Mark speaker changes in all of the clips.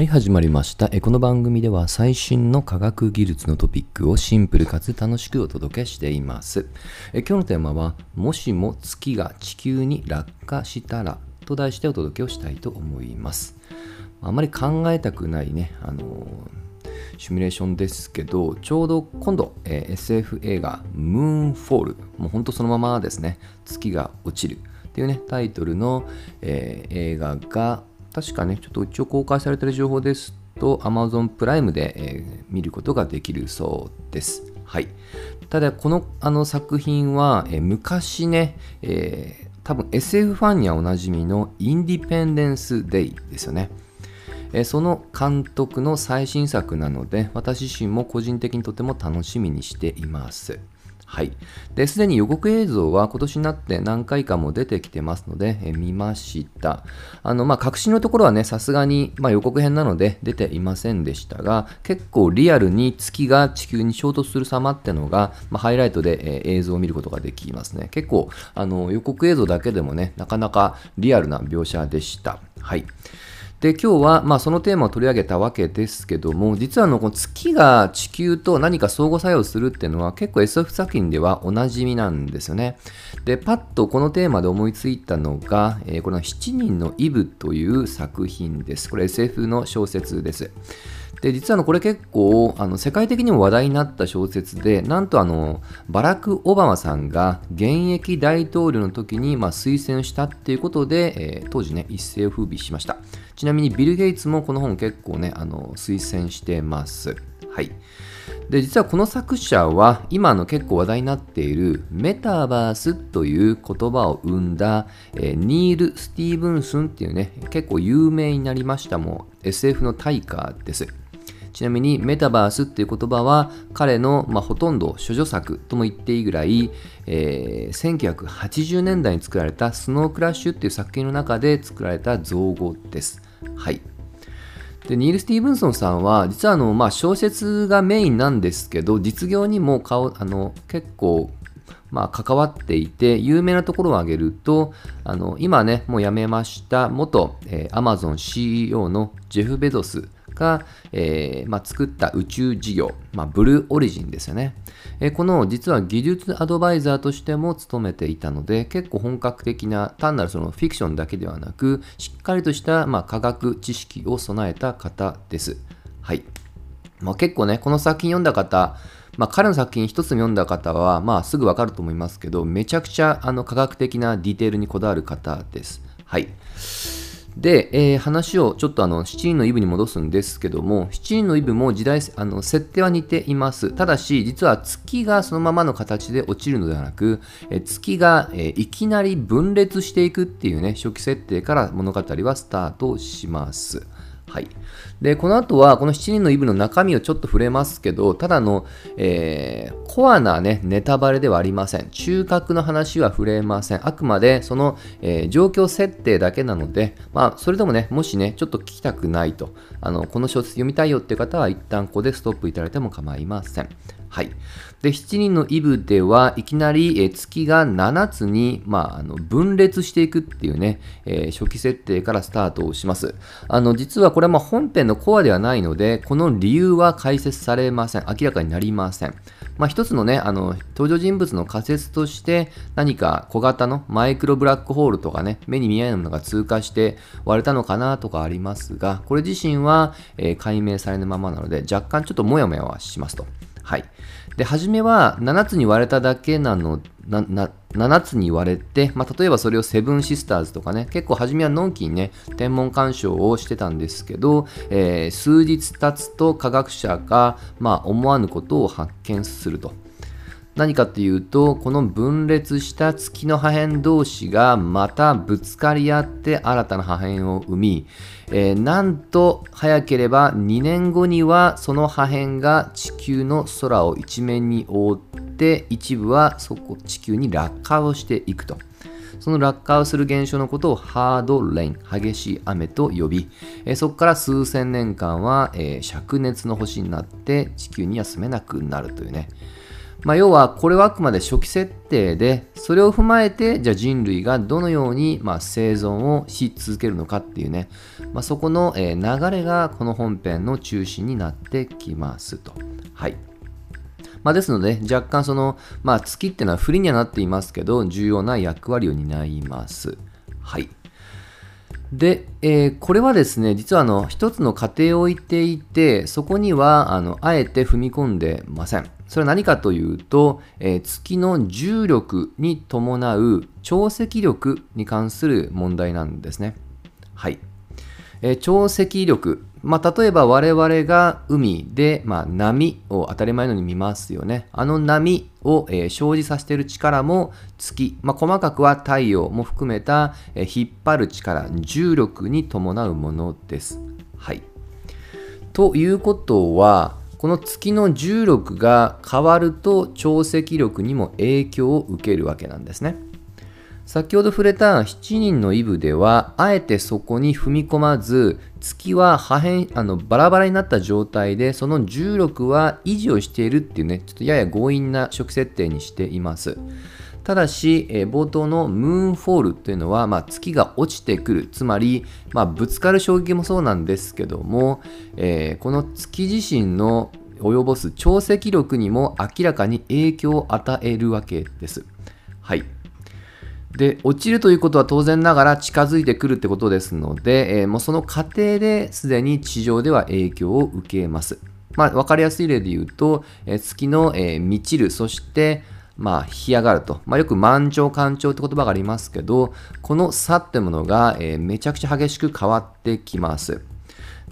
Speaker 1: はい、始まりました。えこの番組では最新の科学技術のトピックをシンプルかつ楽しくお届けしています。え今日のテーマは、もしも月が地球に落下したらと題してお届けをしたいと思います。あまり考えたくないね、あのーシミュレーションですけど、ちょうど今度、え SF 映画、ムーンフォール、もう本当そのままですね、月が落ちるっていうね、タイトルの、えー映画が、確かね、ちょっと一応公開されている情報ですと、Amazon プライムで、えー見ることができるそうです。はい。ただ、このあの作品は、えー昔ね、えー多分 SF ファンにはおなじみのインディペンデンス・デイですよね。えその監督の最新作なので、私自身も個人的にとても楽しみにしています。はい。で、すでに予告映像は今年になって何回かも出てきてますので、え見ました。あの、まあ、確信のところはね、さすがに、まあ、予告編なので出ていませんでしたが、結構リアルに月が地球に衝突する様ってのが、まあ、ハイライトで、え映像を見ることができますね。結構、あの、予告映像だけでもね、なかなかリアルな描写でした。はい。で今日は、まあ、そのテーマを取り上げたわけですけども実はのこの月が地球と何か相互作用するっていうのは結構 SF 作品ではおなじみなんですよね。でパッとこのテーマで思いついたのが、えーこの7人のイブという作品です。これ SF の小説です。で実はあのこれ結構あの世界的にも話題になった小説でなんとあのバラク・オバマさんが現役大統領の時にまあ推薦したっていうことで、えー当時ね一世を風靡しました。ちなみにビル・ゲイツもこの本結構ねあの推薦してます。はい。で実はこの作者は今の結構話題になっているメタバースという言葉を生んだ、えーニール・スティーブンスンっていうね結構有名になりましたもう SF の大家です。ちなみにメタバースっていう言葉は彼の、まあ、ほとんど処女作とも言っていいぐらい、えー1980年代に作られたスノークラッシュっていう作品の中で作られた造語です。はい。でニール・スティーブンソンさんは実はあの、まあ、小説がメインなんですけど実業にも顔あの結構まあ、関わっていて有名なところを挙げるとあの今ねもう辞めました元、えー、Amazon CEO のジェフ・ベゾスが、えーまあ、作った宇宙事業、まあ、ブルーオリジンですよね、えーこの実は技術アドバイザーとしても務めていたので結構本格的な単なるそのフィクションだけではなくしっかりとした、まあ、科学知識を備えた方ですはいまあ、結構ね、この作品読んだ方、まあ、彼の作品一つ読んだ方は、まあ、すぐわかると思いますけど、めちゃくちゃあの科学的なディテールにこだわる方です。はい。で、えー話をちょっとあの7人のイブに戻すんですけども、7人のイブも時代、あの設定は似ています。ただし、実は月がそのままの形で落ちるのではなく、え月が、えいきなり分裂していくっていうね、初期設定から物語はスタートします。はい。で、この後は、この7人のイブの中身をちょっと触れますけど、ただの、えーコアなね、ネタバレではありません。中核の話は触れません。あくまで、その、えー状況設定だけなので、まあ、それでもね、もしね、ちょっと聞きたくないと、あの、この小説読みたいよっていう方は、一旦ここでストップいただいても構いません。はい。で、7人のイブでは、いきなり、え月が7つに、まあ、あの分裂していくっていうね、えー初期設定からスタートをします。あの、実はこれはま本編のコアではないので、この理由は解説されません。明らかになりません。まあ、一つのね、あの、登場人物の仮説として、何か小型のマイクロブラックホールとかね、目に見えないものが通過して割れたのかなとかありますが、これ自身は、えー解明されぬままなので、若干ちょっとモヤモヤはしますと。はい。で、初めは7つに割れただけなの、な、な、7つに割れて、まあ、例えばそれをセブンシスターズとかね、結構初めはのんきにね、天文鑑賞をしてたんですけど、えー数日経つと科学者が、まあ、思わぬことを発見すると。何かっていうとこの分裂した月の破片同士がまたぶつかり合って新たな破片を生み、えーなんと早ければ2年後にはその破片が地球の空を一面に覆って一部はそこ地球に落下をしていくと。その落下をする現象のことをハードレイン、激しい雨と呼び、えそこから数千年間は、えー灼熱の星になって地球には住めなくなるというね。まあ、要はこれはあくまで初期設定でそれを踏まえてじゃあ人類がどのようにま生存をし続けるのかっていうね、まあ、そこの流れがこの本編の中心になってきますと。はいまあ、ですので、若干その、まあ、月っていうのは不利にはなっていますけど、重要な役割を担います。はい。で、えー、これはですね、実はあの一つの過程を置いていて、そこにはあのあえて踏み込んでません。それは何かというと、えー、月の重力に伴う潮汐力に関する問題なんですね。はい。えー、潮汐力。まあ、例えば我々が海で、まあ、波を当たり前のように見ますよね。あの波を、えー、生じさせている力も月、まあ、細かくは太陽も含めた、えー、引っ張る力、重力に伴うものです。はい。ということは、この月の重力が変わると潮汐力にも影響を受けるわけなんですね。先ほど触れた7人のイブでは、あえてそこに踏み込まず、月は破片あのバラバラになった状態で、その重力は維持をしているっていうね、ちょっとやや強引な初期設定にしています。ただし、えー、冒頭のムーンフォールというのは、まあ、月が落ちてくる、つまり、まあ、ぶつかる衝撃もそうなんですけども、えー、この月自身の及ぼす潮汐力にも明らかに影響を与えるわけです。はい。で、落ちるということは当然ながら近づいてくるってことですので、えー、もうその過程ですでに地上では影響を受けます。まあ、わかりやすい例で言うと、えー、月の、えー、満ちる、そして、まあ、干上がると。まあ、よく満潮、干潮って言葉がありますけど、この差ってものが、えー、めちゃくちゃ激しく変わってきます。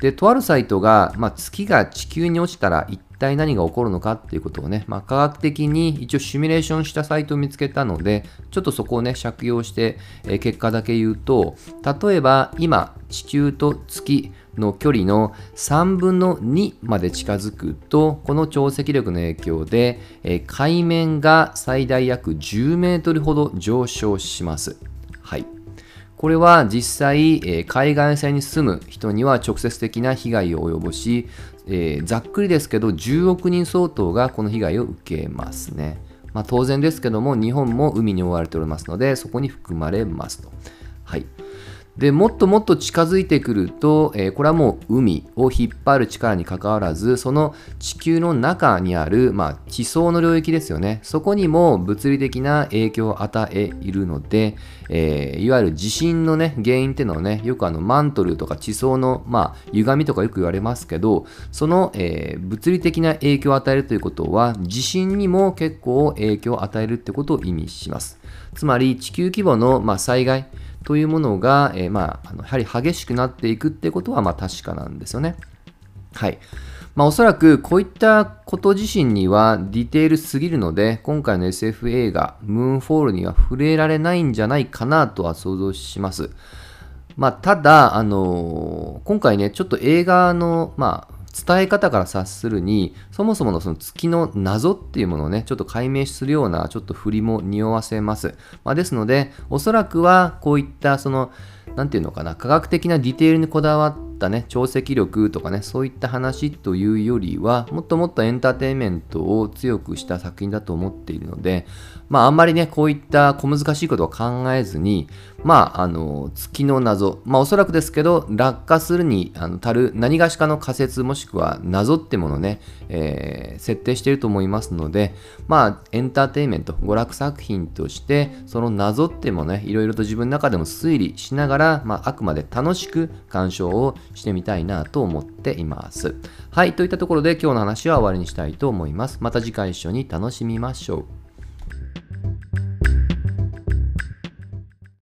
Speaker 1: で、とあるサイトが、まあ、月が地球に落ちたら一体何が起こるのかっていうことをね、まあ、科学的に一応シミュレーションしたサイトを見つけたので、ちょっとそこをね、借用して、えー、結果だけ言うと、例えば今、地球と月の距離の3分の2まで近づくと、この潮汐力の影響で、えー、海面が最大約10メートルほど上昇します。はい。これは実際、えー、海岸線に住む人には直接的な被害を及ぼし、えー、ざっくりですけど10億人相当がこの被害を受けますね。まあ、当然ですけども日本も海に覆われておりますのでそこに含まれますと。はい。でもっともっと近づいてくると、えー、これはもう海を引っ張る力にかかわらずその地球の中にある、まあ、地層の領域ですよね。そこにも物理的な影響を与えいるので、えー、いわゆる地震のね原因っていうのはねよくあのマントルとか地層の、まあ、歪みとかよく言われますけどその、えー、物理的な影響を与えるということは地震にも結構影響を与えるってことを意味します。つまり地球規模の、まあ、災害というものが、えー、まあ、あのやはり激しくなっていくってことは、まあ、確かなんですよね。はい。まあ、おそらくこういったこと自身にはディテールすぎるので、今回の SF 映画、ムーンフォールには触れられないんじゃないかなとは想像します。まあ、ただ、あのー、今回ね、ちょっと映画の、まあ、伝え方から察するに、そもそものその月の謎っていうものをね、ちょっと解明するような、ちょっと振りも匂わせます。まあ、ですので、おそらくはこういったその、なんていうのかな、科学的なディテールにこだわっったね、潮汐力とかね、そういった話というよりは、もっともっとエンターテインメントを強くした作品だと思っているので、まあ、あんまりね、こういった小難しいことを考えずに、まあ、あの、月の謎、まあ、おそらくですけど、落下するに足る何がしかの仮説もしくは謎ってものをね、えー、設定していると思いますので、まあ、エンターテインメント、娯楽作品として、その謎ってもね、いろいろと自分の中でも推理しながら、まあ、あくまで楽しく鑑賞をしてみたいなと思っています。はい、といったところで今日の話は終わりにしたいと思います。また次回一緒に楽しみましょう。